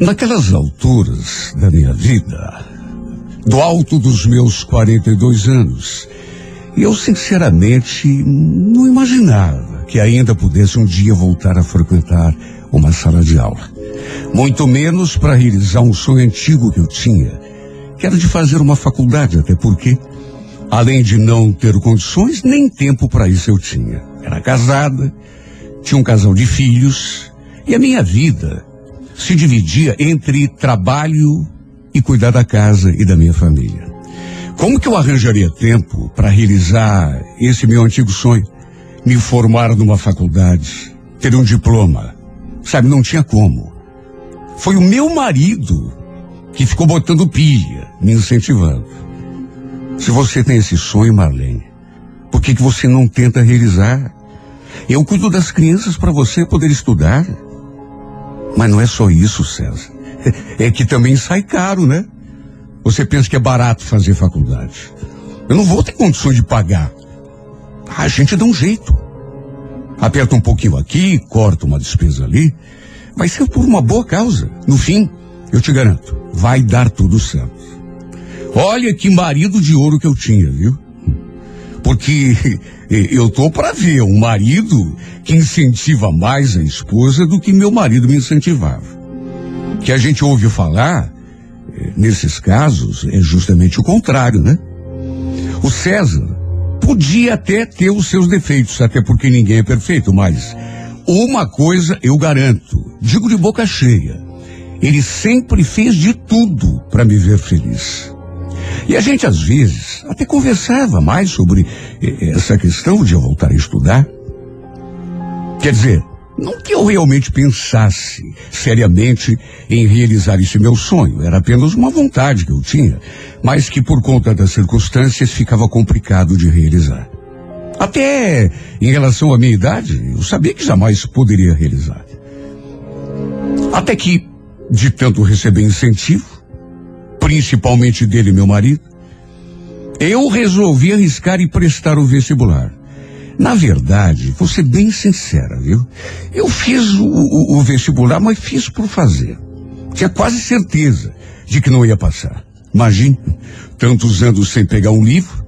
Naquelas alturas da minha vida, do alto dos meus 42 anos, eu sinceramente não imaginava que ainda pudesse um dia voltar a frequentar uma sala de aula. Muito menos para realizar um sonho antigo que eu tinha, que era de fazer uma faculdade, até porque, além de não ter condições, nem tempo para isso eu tinha. Era casada, tinha um casal de filhos, e a minha vida se dividia entre trabalho e cuidar da casa e da minha família. Como que eu arranjaria tempo para realizar esse meu antigo sonho? Me formar numa faculdade, ter um diploma. Sabe, não tinha como. Foi o meu marido que ficou botando pilha, me incentivando. Se você tem esse sonho, Marlene, por que, que você não tenta realizar? Eu cuido das crianças para você poder estudar. Mas não é só isso, César. É que também sai caro, né? Você pensa que é barato fazer faculdade. Eu não vou ter condições de pagar. A gente dá um jeito. Aperta um pouquinho aqui, corta uma despesa ali. Vai ser por uma boa causa. No fim, eu te garanto, vai dar tudo certo. Olha que marido de ouro que eu tinha, viu? Porque eu tô para ver um marido que incentiva mais a esposa do que meu marido me incentivava. Que a gente ouve falar, eh, nesses casos, é justamente o contrário, né? O César podia até ter os seus defeitos, até porque ninguém é perfeito, mas uma coisa eu garanto, digo de boca cheia, ele sempre fez de tudo para me ver feliz. E a gente, às vezes, até conversava mais sobre eh, essa questão de eu voltar a estudar. Quer dizer, não que eu realmente pensasse seriamente em realizar esse meu sonho, era apenas uma vontade que eu tinha, mas que por conta das circunstâncias ficava complicado de realizar. Até em relação à minha idade, eu sabia que jamais poderia realizar. Até que, de tanto receber incentivo, principalmente dele, meu marido, eu resolvi arriscar e prestar o vestibular. Na verdade, vou ser bem sincera, viu? Eu fiz o, o, o, vestibular, mas fiz por fazer. Tinha quase certeza de que não ia passar. Imagine, tantos anos sem pegar um livro,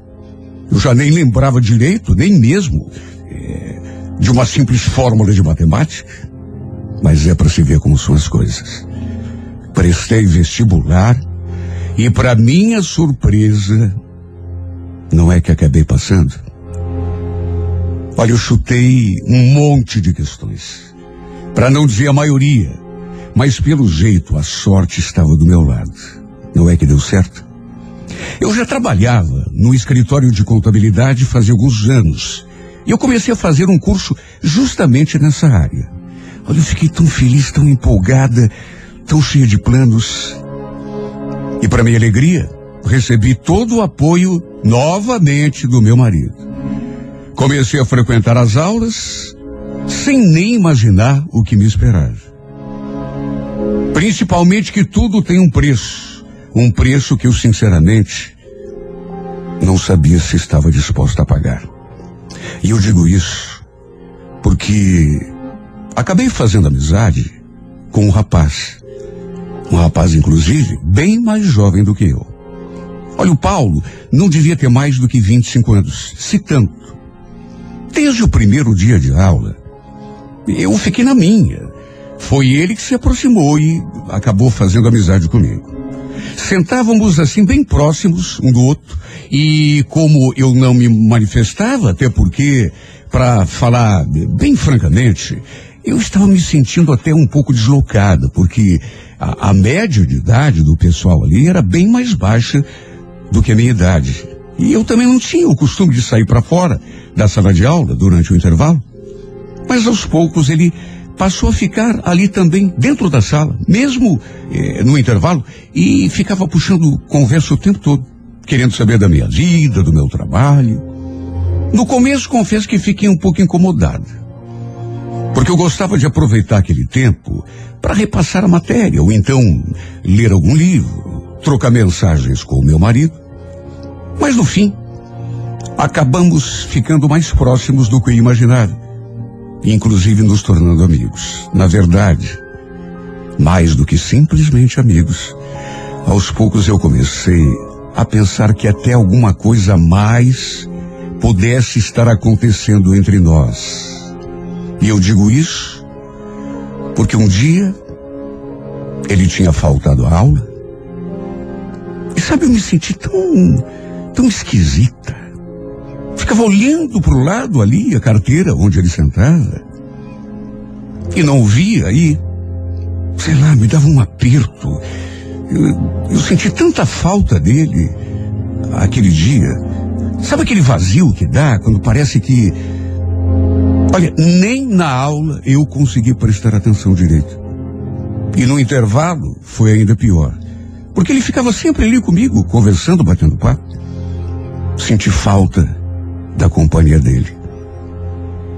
eu já nem lembrava direito, nem mesmo é, de uma simples fórmula de matemática. Mas é para se ver como são as coisas. Prestei vestibular e para minha surpresa, não é que acabei passando. Olha, eu chutei um monte de questões. Para não dizer a maioria. Mas pelo jeito a sorte estava do meu lado. Não é que deu certo? Eu já trabalhava no escritório de contabilidade fazia alguns anos. E eu comecei a fazer um curso justamente nessa área. Olha, eu fiquei tão feliz, tão empolgada, tão cheia de planos. E para minha alegria, recebi todo o apoio novamente do meu marido. Comecei a frequentar as aulas sem nem imaginar o que me esperava. Principalmente que tudo tem um preço. Um preço que eu, sinceramente, não sabia se estava disposto a pagar. E eu digo isso porque acabei fazendo amizade com um rapaz um rapaz, inclusive, bem mais jovem do que eu. Olha, o Paulo não devia ter mais do que 25 anos, se tanto. Desde o primeiro dia de aula, eu fiquei na minha. Foi ele que se aproximou e acabou fazendo amizade comigo. Sentávamos assim bem próximos um do outro e como eu não me manifestava, até porque, para falar bem francamente, eu estava me sentindo até um pouco deslocada, porque a, a média de idade do pessoal ali era bem mais baixa do que a minha idade. E eu também não tinha o costume de sair para fora da sala de aula durante o intervalo. Mas aos poucos ele passou a ficar ali também dentro da sala, mesmo eh, no intervalo, e ficava puxando conversa o tempo todo, querendo saber da minha vida, do meu trabalho. No começo confesso que fiquei um pouco incomodada, porque eu gostava de aproveitar aquele tempo para repassar a matéria, ou então ler algum livro, trocar mensagens com o meu marido. Mas no fim, acabamos ficando mais próximos do que eu imaginava, inclusive nos tornando amigos. Na verdade, Mais do que simplesmente amigos. Aos poucos eu comecei a pensar que até alguma coisa mais pudesse estar acontecendo entre nós. E eu digo isso porque um dia ele tinha faltado a aula. E sabe, eu me senti tão, tão esquisita. Ficava olhando para o lado ali, a carteira onde ele sentava. E não via aí. Sei lá, me dava um aperto. Eu, eu senti tanta falta dele aquele dia. Sabe aquele vazio que dá quando parece que. Olha, nem na aula eu consegui prestar atenção direito. E no intervalo foi ainda pior. Porque ele ficava sempre ali comigo, conversando, batendo papo. Senti falta da companhia dele,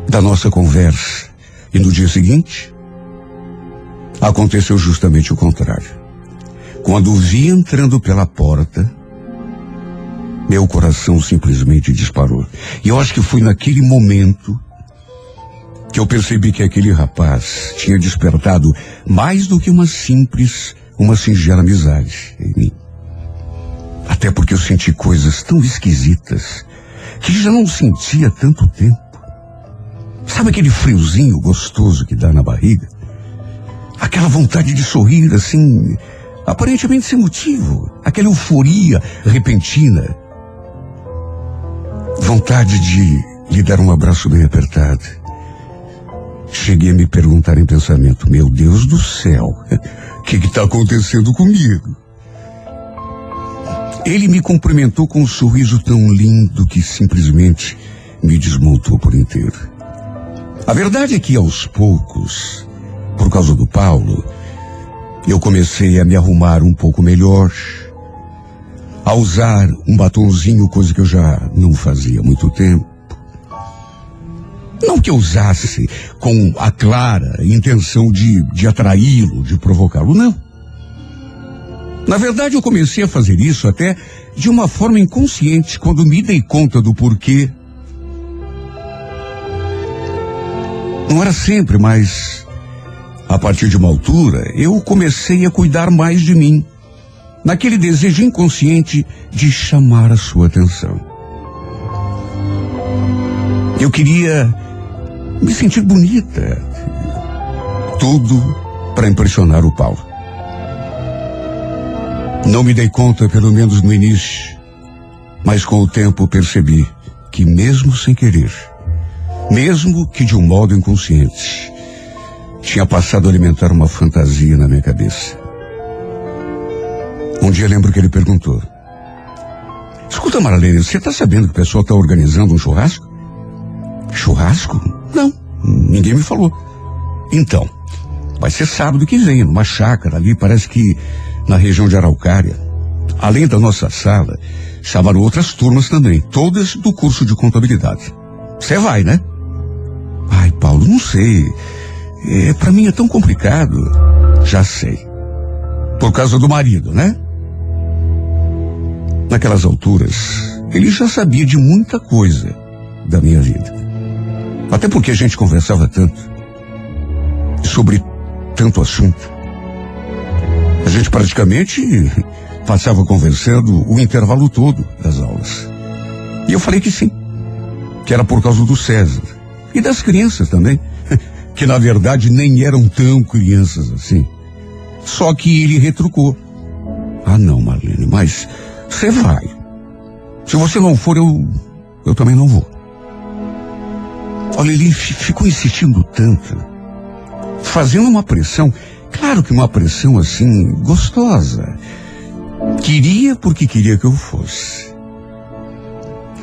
da nossa conversa. E no dia seguinte, aconteceu justamente o contrário. Quando o vi entrando pela porta, meu coração simplesmente disparou. E eu acho que foi naquele momento que eu percebi que aquele rapaz tinha despertado mais do que uma simples, uma singela amizade em mim. Até porque eu senti coisas tão esquisitas que já não sentia tanto tempo. Sabe aquele friozinho gostoso que dá na barriga? Aquela vontade de sorrir assim, aparentemente sem motivo. Aquela euforia repentina vontade de lhe dar um abraço bem apertado. Cheguei a me perguntar em pensamento, meu Deus do céu, o que está acontecendo comigo? Ele me cumprimentou com um sorriso tão lindo que simplesmente me desmontou por inteiro. A verdade é que aos poucos, por causa do Paulo, eu comecei a me arrumar um pouco melhor, a usar um batonzinho, coisa que eu já não fazia há muito tempo. Não que eu usasse com a clara intenção de, de atraí-lo, de provocá-lo, não. Na verdade, eu comecei a fazer isso até de uma forma inconsciente, quando me dei conta do porquê. Não era sempre, mas a partir de uma altura, eu comecei a cuidar mais de mim naquele desejo inconsciente de chamar a sua atenção. Eu queria me sentir bonita. Tudo para impressionar o Paulo. Não me dei conta, pelo menos no início, mas com o tempo percebi que, mesmo sem querer, mesmo que de um modo inconsciente, tinha passado a alimentar uma fantasia na minha cabeça. Um dia lembro que ele perguntou: Escuta, Marlene, você está sabendo que o pessoal está organizando um churrasco? Churrasco? Não, ninguém me falou. Então, vai ser sábado que vem, numa chácara ali, parece que na região de Araucária. Além da nossa sala, chamaram outras turmas também, todas do curso de contabilidade. Você vai, né? Ai, Paulo, não sei. É, para mim é tão complicado. Já sei. Por causa do marido, né? Naquelas alturas, ele já sabia de muita coisa da minha vida. Até porque a gente conversava tanto sobre tanto assunto. A gente praticamente passava conversando o intervalo todo das aulas. E eu falei que sim, que era por causa do César e das crianças também, que na verdade nem eram tão crianças assim. Só que ele retrucou. Ah, não, Marlene, mas você vai. Se você não for, eu, eu também não vou. Olha, ele ficou insistindo tanto, fazendo uma pressão, claro que uma pressão assim, gostosa. Queria porque queria que eu fosse.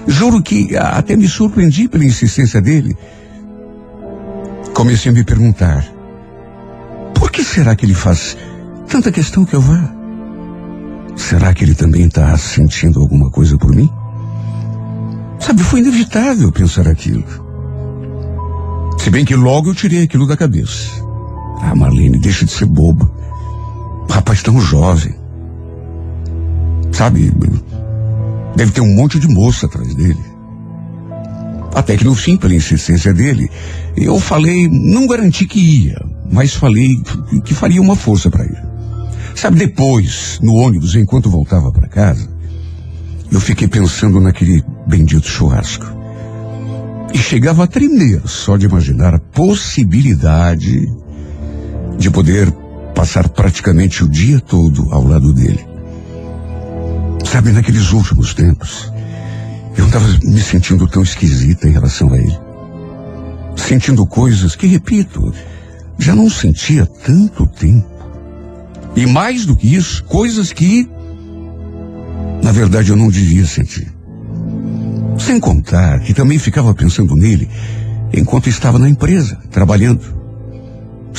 Juro que até me surpreendi pela insistência dele. Comecei a me perguntar: por que será que ele faz tanta questão que eu vá? Será que ele também está sentindo alguma coisa por mim? Sabe, foi inevitável pensar aquilo. Se bem que logo eu tirei aquilo da cabeça. Ah, Marlene, deixa de ser boba. Rapaz tão jovem. Sabe, deve ter um monte de moça atrás dele. Até que no fim, pela insistência dele, eu falei, não garanti que ia, mas falei que faria uma força para ir. Sabe, depois, no ônibus, enquanto voltava para casa, eu fiquei pensando naquele bendito churrasco. E chegava a tremer só de imaginar a possibilidade de poder passar praticamente o dia todo ao lado dele. Sabe, naqueles últimos tempos, eu estava me sentindo tão esquisita em relação a ele. Sentindo coisas que, repito, já não sentia tanto tempo. E mais do que isso, coisas que, na verdade, eu não devia sentir. Sem contar que também ficava pensando nele enquanto estava na empresa, trabalhando.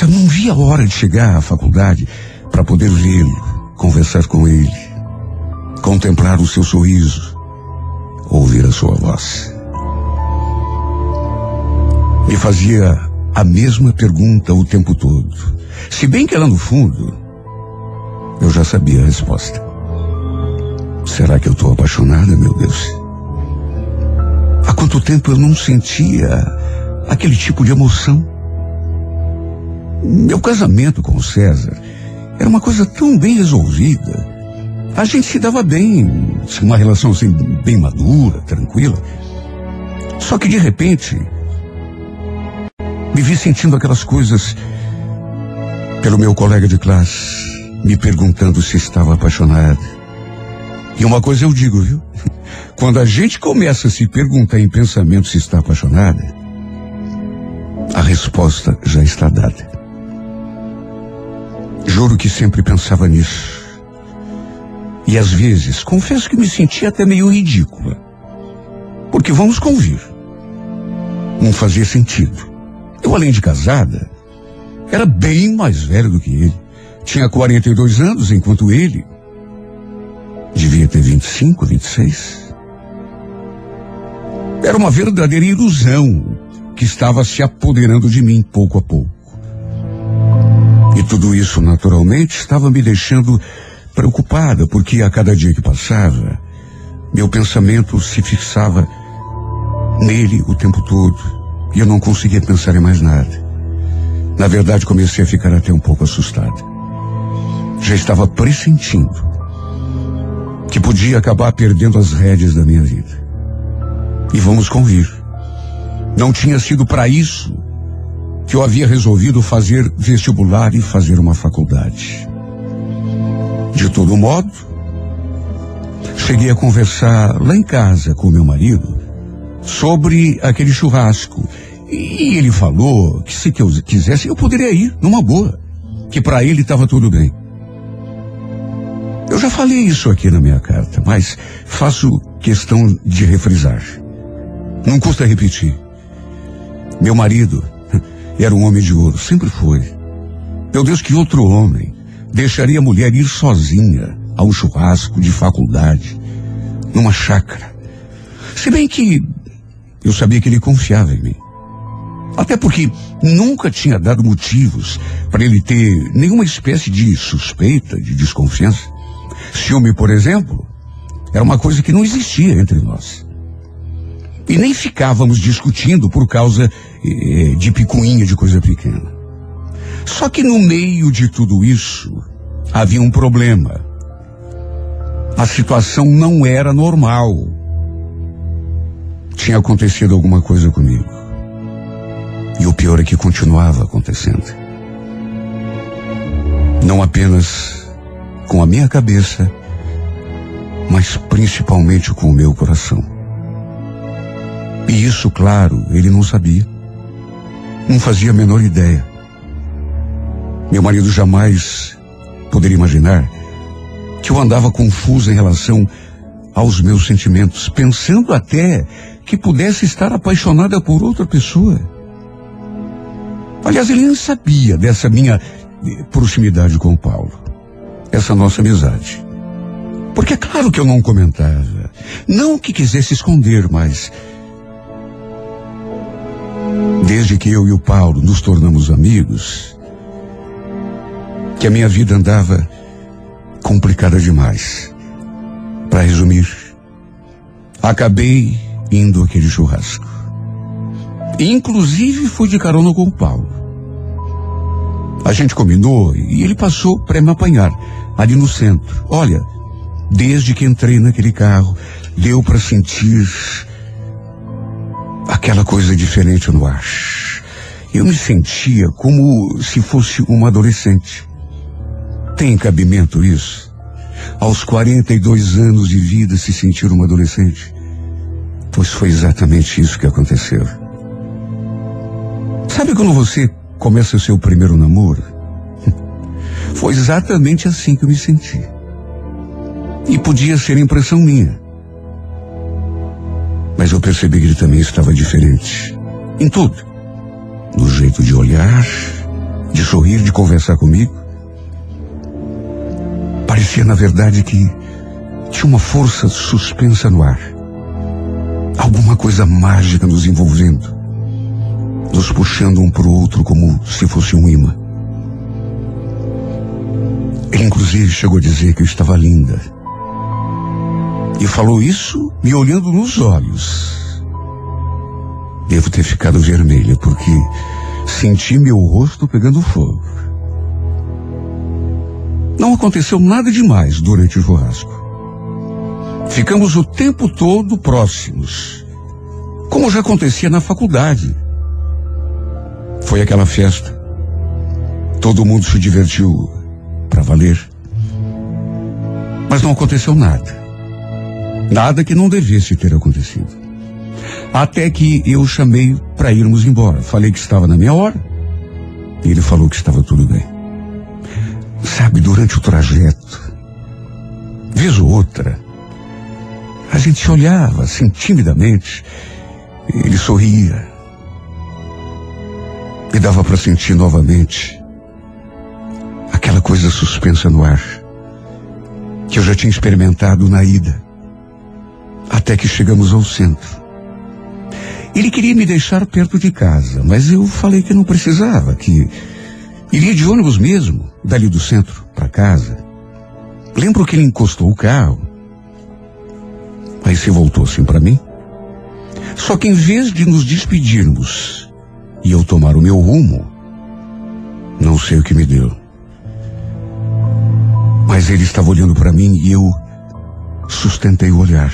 Eu não via a hora de chegar à faculdade para poder vê-lo, conversar com ele, contemplar o seu sorriso, ouvir a sua voz. Me fazia a mesma pergunta o tempo todo. Se bem que lá no fundo, eu já sabia a resposta. Será que eu estou apaixonada, meu Deus? Quanto tempo eu não sentia aquele tipo de emoção? Meu casamento com o César era uma coisa tão bem resolvida. A gente se dava bem, uma relação assim bem madura, tranquila. Só que de repente, me vi sentindo aquelas coisas pelo meu colega de classe, me perguntando se estava apaixonada. E uma coisa eu digo, viu? Quando a gente começa a se perguntar em pensamento se está apaixonada, a resposta já está dada. Juro que sempre pensava nisso. E às vezes, confesso que me sentia até meio ridícula. Porque vamos convir. Não fazia sentido. Eu, além de casada, era bem mais velho do que ele. Tinha 42 anos, enquanto ele devia ter 25, 26. Era uma verdadeira ilusão que estava se apoderando de mim pouco a pouco. E tudo isso, naturalmente, estava me deixando preocupada, porque a cada dia que passava, meu pensamento se fixava nele o tempo todo. E eu não conseguia pensar em mais nada. Na verdade, comecei a ficar até um pouco assustada. Já estava pressentindo que podia acabar perdendo as rédeas da minha vida. E vamos convir. Não tinha sido para isso que eu havia resolvido fazer vestibular e fazer uma faculdade. De todo modo, cheguei a conversar lá em casa com meu marido sobre aquele churrasco. E ele falou que se eu quisesse eu poderia ir, numa boa. Que para ele estava tudo bem. Eu já falei isso aqui na minha carta, mas faço questão de refrisar. Não custa repetir. Meu marido era um homem de ouro, sempre foi. Meu Deus, que outro homem deixaria a mulher ir sozinha a um churrasco de faculdade, numa chácara. Se bem que eu sabia que ele confiava em mim. Até porque nunca tinha dado motivos para ele ter nenhuma espécie de suspeita, de desconfiança. Ciúme, por exemplo, era uma coisa que não existia entre nós. E nem ficávamos discutindo por causa eh, de picuinha de coisa pequena. Só que no meio de tudo isso, havia um problema. A situação não era normal. Tinha acontecido alguma coisa comigo. E o pior é que continuava acontecendo. Não apenas com a minha cabeça, mas principalmente com o meu coração. E isso, claro, ele não sabia. Não fazia a menor ideia. Meu marido jamais poderia imaginar que eu andava confusa em relação aos meus sentimentos, pensando até que pudesse estar apaixonada por outra pessoa. Aliás, ele nem sabia dessa minha proximidade com o Paulo, essa nossa amizade. Porque é claro que eu não comentava. Não que quisesse esconder, mas. Desde que eu e o Paulo nos tornamos amigos, que a minha vida andava complicada demais. Para resumir, acabei indo àquele churrasco. Inclusive fui de carona com o Paulo. A gente combinou e ele passou para me apanhar ali no centro. Olha, desde que entrei naquele carro, deu para sentir aquela coisa diferente no ar. Eu me sentia como se fosse uma adolescente. Tem cabimento isso? Aos 42 anos de vida se sentir uma adolescente? Pois foi exatamente isso que aconteceu. Sabe quando você começa o seu primeiro namoro? Foi exatamente assim que eu me senti. E podia ser impressão minha. Mas eu percebi que ele também estava diferente. Em tudo. No jeito de olhar, de sorrir, de conversar comigo. Parecia, na verdade, que tinha uma força suspensa no ar. Alguma coisa mágica nos envolvendo nos puxando um para o outro como se fosse um imã. Inclusive chegou a dizer que eu estava linda. E falou isso me olhando nos olhos. Devo ter ficado vermelha porque senti meu rosto pegando fogo. Não aconteceu nada demais durante o churrasco. Ficamos o tempo todo próximos, como já acontecia na faculdade. Foi aquela festa. Todo mundo se divertiu para valer. Mas não aconteceu nada. Nada que não devesse ter acontecido. Até que eu chamei para irmos embora. Falei que estava na minha hora. E ele falou que estava tudo bem. Sabe, durante o trajeto, vez ou outra, a gente se olhava assim timidamente. Ele sorria. E dava para sentir novamente aquela coisa suspensa no ar que eu já tinha experimentado na ida, até que chegamos ao centro. Ele queria me deixar perto de casa, mas eu falei que não precisava, que iria de ônibus mesmo, dali do centro para casa. Lembro que ele encostou o carro, aí se voltou assim para mim. Só que em vez de nos despedirmos e eu tomar o meu rumo, não sei o que me deu. Mas ele estava olhando para mim e eu sustentei o olhar.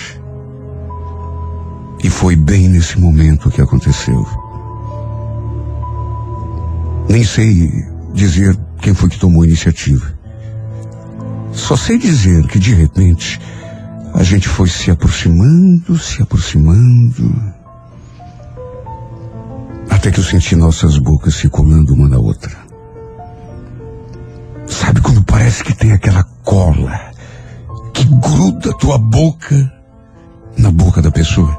E foi bem nesse momento que aconteceu. Nem sei dizer quem foi que tomou a iniciativa. Só sei dizer que de repente a gente foi se aproximando, se aproximando até que eu senti nossas bocas se colando uma na outra. Parece que tem aquela cola que gruda tua boca na boca da pessoa?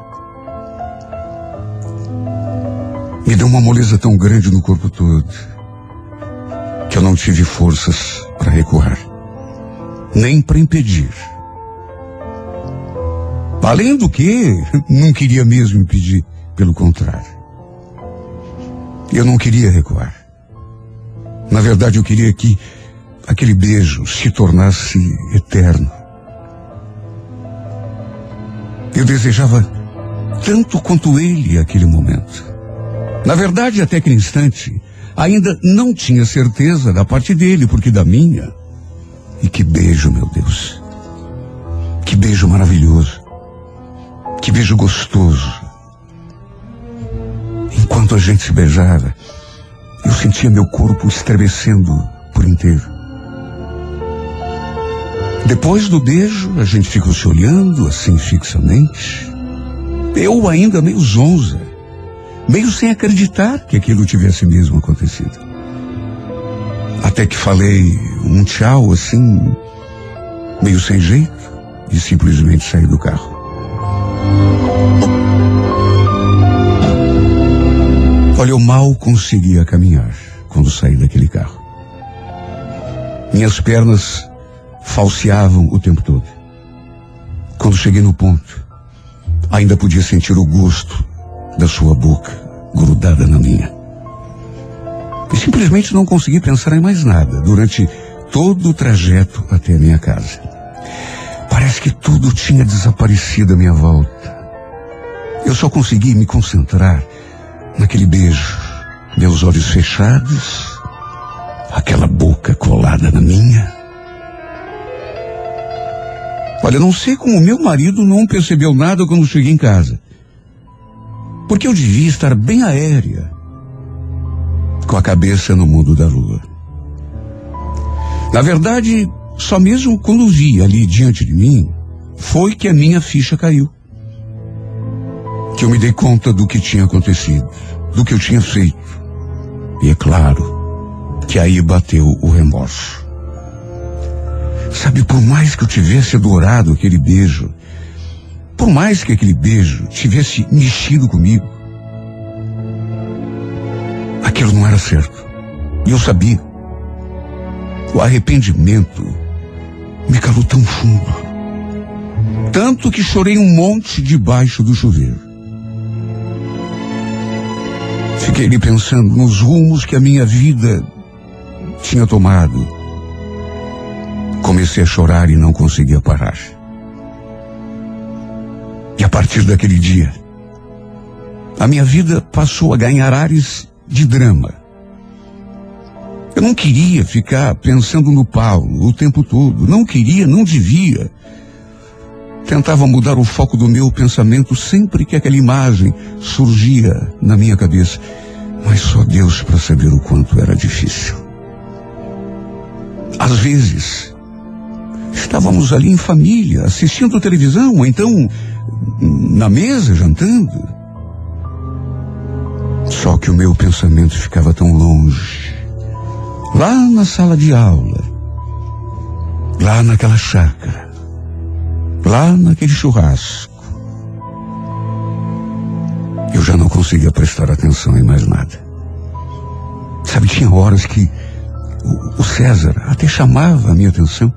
Me deu uma moleza tão grande no corpo todo que eu não tive forças para recuar, nem para impedir. Além do que, não queria mesmo impedir, pelo contrário. Eu não queria recuar. Na verdade, eu queria que aquele beijo se tornasse eterno. Eu desejava tanto quanto ele aquele momento. Na verdade, até aquele instante, ainda não tinha certeza da parte dele, porque da minha. E que beijo, meu Deus. Que beijo maravilhoso. Que beijo gostoso. Enquanto a gente se beijava, eu sentia meu corpo estremecendo por inteiro. Depois do beijo, a gente ficou se olhando assim fixamente. Eu ainda meio zonza, meio sem acreditar que aquilo tivesse mesmo acontecido. Até que falei um tchau assim, meio sem jeito, e simplesmente saí do carro. Olha, eu mal conseguia caminhar quando saí daquele carro. Minhas pernas falseavam o tempo todo. Quando cheguei no ponto, ainda podia sentir o gosto da sua boca grudada na minha. E simplesmente não consegui pensar em mais nada durante todo o trajeto até a minha casa. Parece que tudo tinha desaparecido à minha volta. Eu só consegui me concentrar naquele beijo, meus olhos fechados, aquela boca colada na minha. Olha, não sei como meu marido não percebeu nada quando cheguei em casa. Porque eu devia estar bem aérea, com a cabeça no mundo da lua. Na verdade, só mesmo quando vi ali diante de mim, foi que a minha ficha caiu. Que eu me dei conta do que tinha acontecido, do que eu tinha feito. E é claro que aí bateu o remorso. Sabe, por mais que eu tivesse adorado aquele beijo, por mais que aquele beijo tivesse mexido comigo, aquilo não era certo. E eu sabia. O arrependimento me calou tão fundo. Tanto que chorei um monte debaixo do chuveiro. Fiquei ali pensando nos rumos que a minha vida tinha tomado. Comecei a chorar e não conseguia parar. E a partir daquele dia, a minha vida passou a ganhar ares de drama. Eu não queria ficar pensando no Paulo o tempo todo. Não queria, não devia. Tentava mudar o foco do meu pensamento sempre que aquela imagem surgia na minha cabeça. Mas só Deus para saber o quanto era difícil. Às vezes, estávamos ali em família, assistindo televisão, ou então na mesa, jantando. Só que o meu pensamento ficava tão longe lá na sala de aula, lá naquela chácara, lá naquele churrasco. Eu já não conseguia prestar atenção em mais nada. Sabe, tinha horas que o, César até chamava a minha atenção.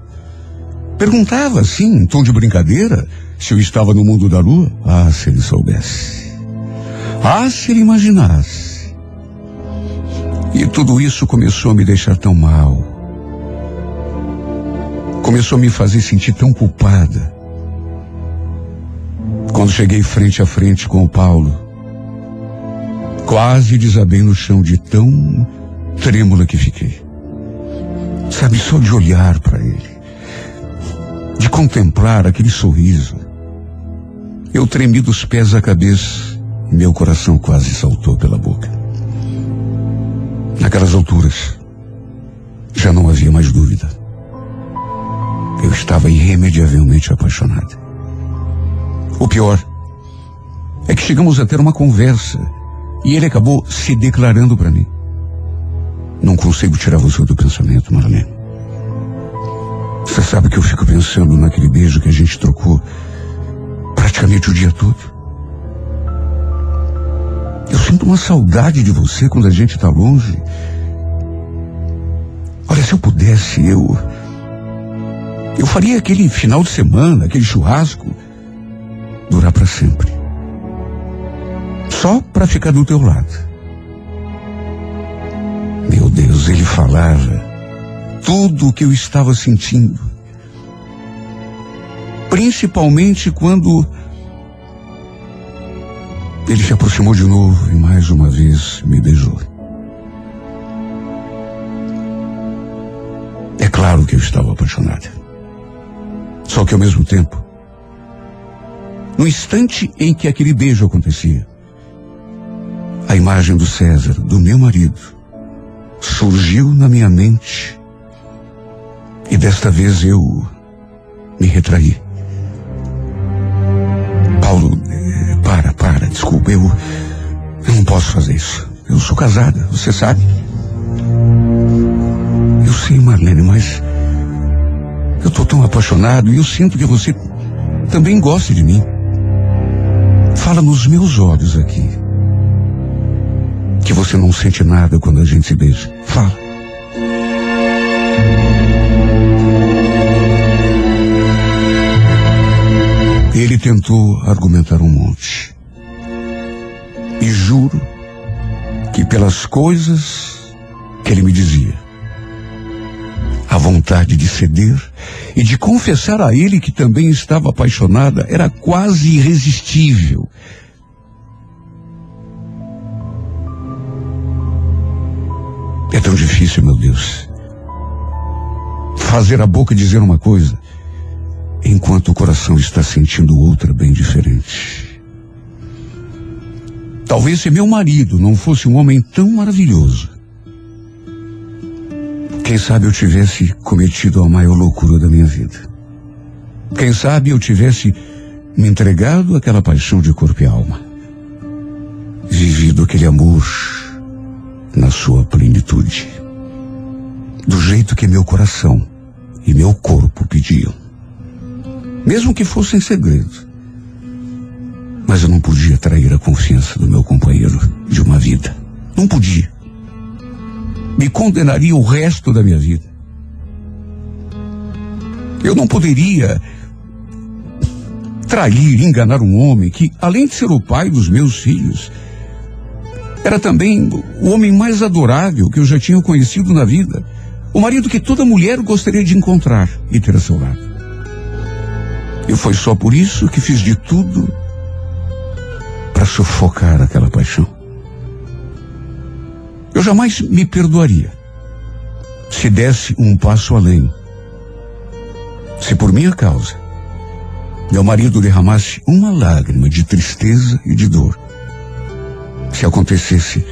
Perguntava assim, em tom de brincadeira, se eu estava no mundo da lua. Ah, se ele soubesse. Ah, se ele imaginasse. E tudo isso começou a me deixar tão mal. Começou a me fazer sentir tão culpada. Quando cheguei frente a frente com o Paulo, quase desabei no chão de tão trêmula que fiquei. Sabe, só de olhar para ele, de contemplar aquele sorriso, eu tremi dos pés à cabeça e meu coração quase saltou pela boca. Naquelas alturas, já não havia mais dúvida. Eu estava irremediavelmente apaixonada. O pior é que chegamos a ter uma conversa e ele acabou se declarando para mim. Não consigo tirar você do pensamento, Marlene. Você sabe que eu fico pensando naquele beijo que a gente trocou praticamente o dia todo. Eu sinto uma saudade de você quando a gente está longe. Olha, se eu pudesse, eu. Eu faria aquele final de semana, aquele churrasco, durar para sempre. Só para ficar do teu lado. Meu Deus, ele falava tudo o que eu estava sentindo. Principalmente quando ele se aproximou de novo e mais uma vez me beijou. É claro que eu estava apaixonada. Só que ao mesmo tempo, no instante em que aquele beijo acontecia, a imagem do César, do meu marido, surgiu na minha mente e desta vez eu me retraí. Paulo, para, para, desculpa, eu, eu não posso fazer isso. Eu sou casada, você sabe. Eu sei, Marlene, mas eu tô tão apaixonado e eu sinto que você também gosta de mim. Fala nos meus olhos aqui. Que você não sente nada quando a gente se beija. Fala. Ele tentou argumentar um monte. E juro que pelas coisas que ele me dizia, a vontade de ceder e de confessar a ele que também estava apaixonada era quase irresistível. É tão difícil, meu Deus, fazer a boca dizer uma coisa, enquanto o coração está sentindo outra bem diferente. Talvez se meu marido não fosse um homem tão maravilhoso, quem sabe eu tivesse cometido a maior loucura da minha vida. Quem sabe eu tivesse me entregado àquela paixão de corpo e alma. Vivido aquele amor na sua plenitude. Do jeito que meu coração e meu corpo pediam. Mesmo que fosse em segredo. Mas eu não podia trair a confiança do meu companheiro de uma vida. Não podia. Me condenaria o resto da minha vida. Eu não poderia trair, enganar um homem que, além de ser o pai dos meus filhos, era também o homem mais adorável que eu já tinha conhecido na vida. O marido que toda mulher gostaria de encontrar e ter a seu lado. E foi só por isso que fiz de tudo para sufocar aquela paixão. Eu jamais me perdoaria se desse um passo além. Se por minha causa meu marido derramasse uma lágrima de tristeza e de dor. Se acontecesse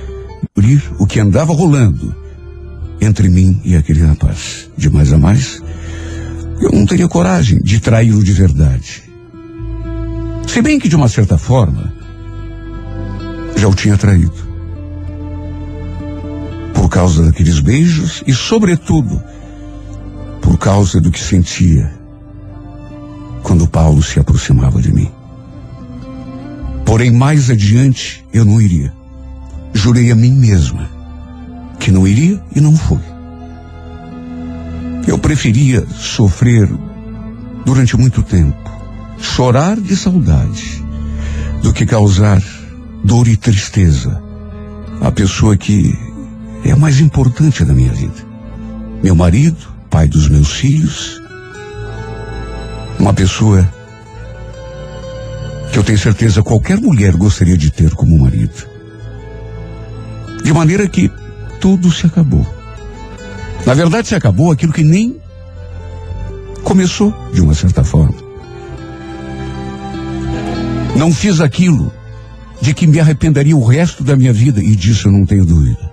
abrir o que andava rolando entre mim e aquele rapaz, de mais a mais, eu não teria coragem de traí-lo de verdade. Se bem que, de uma certa forma, já o tinha traído. Por causa daqueles beijos e, sobretudo, por causa do que sentia quando Paulo se aproximava de mim. Porém, mais adiante, eu não iria. Jurei a mim mesma que não iria e não fui. Eu preferia sofrer durante muito tempo, chorar de saudade, do que causar dor e tristeza à pessoa que é a mais importante da minha vida. Meu marido, pai dos meus filhos, uma pessoa que eu tenho certeza qualquer mulher gostaria de ter como marido. De maneira que tudo se acabou. Na verdade, se acabou aquilo que nem começou de uma certa forma. Não fiz aquilo de que me arrependeria o resto da minha vida, e disso eu não tenho dúvida.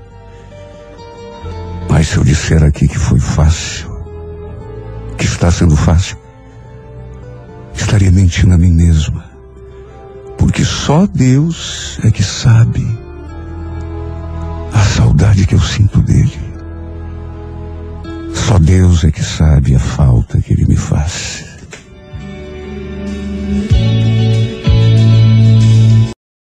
Mas se eu disser aqui que foi fácil, que está sendo fácil, estaria mentindo a mim mesma. Porque só Deus é que sabe a saudade que eu sinto dele. Só Deus é que sabe a falta que ele me faz.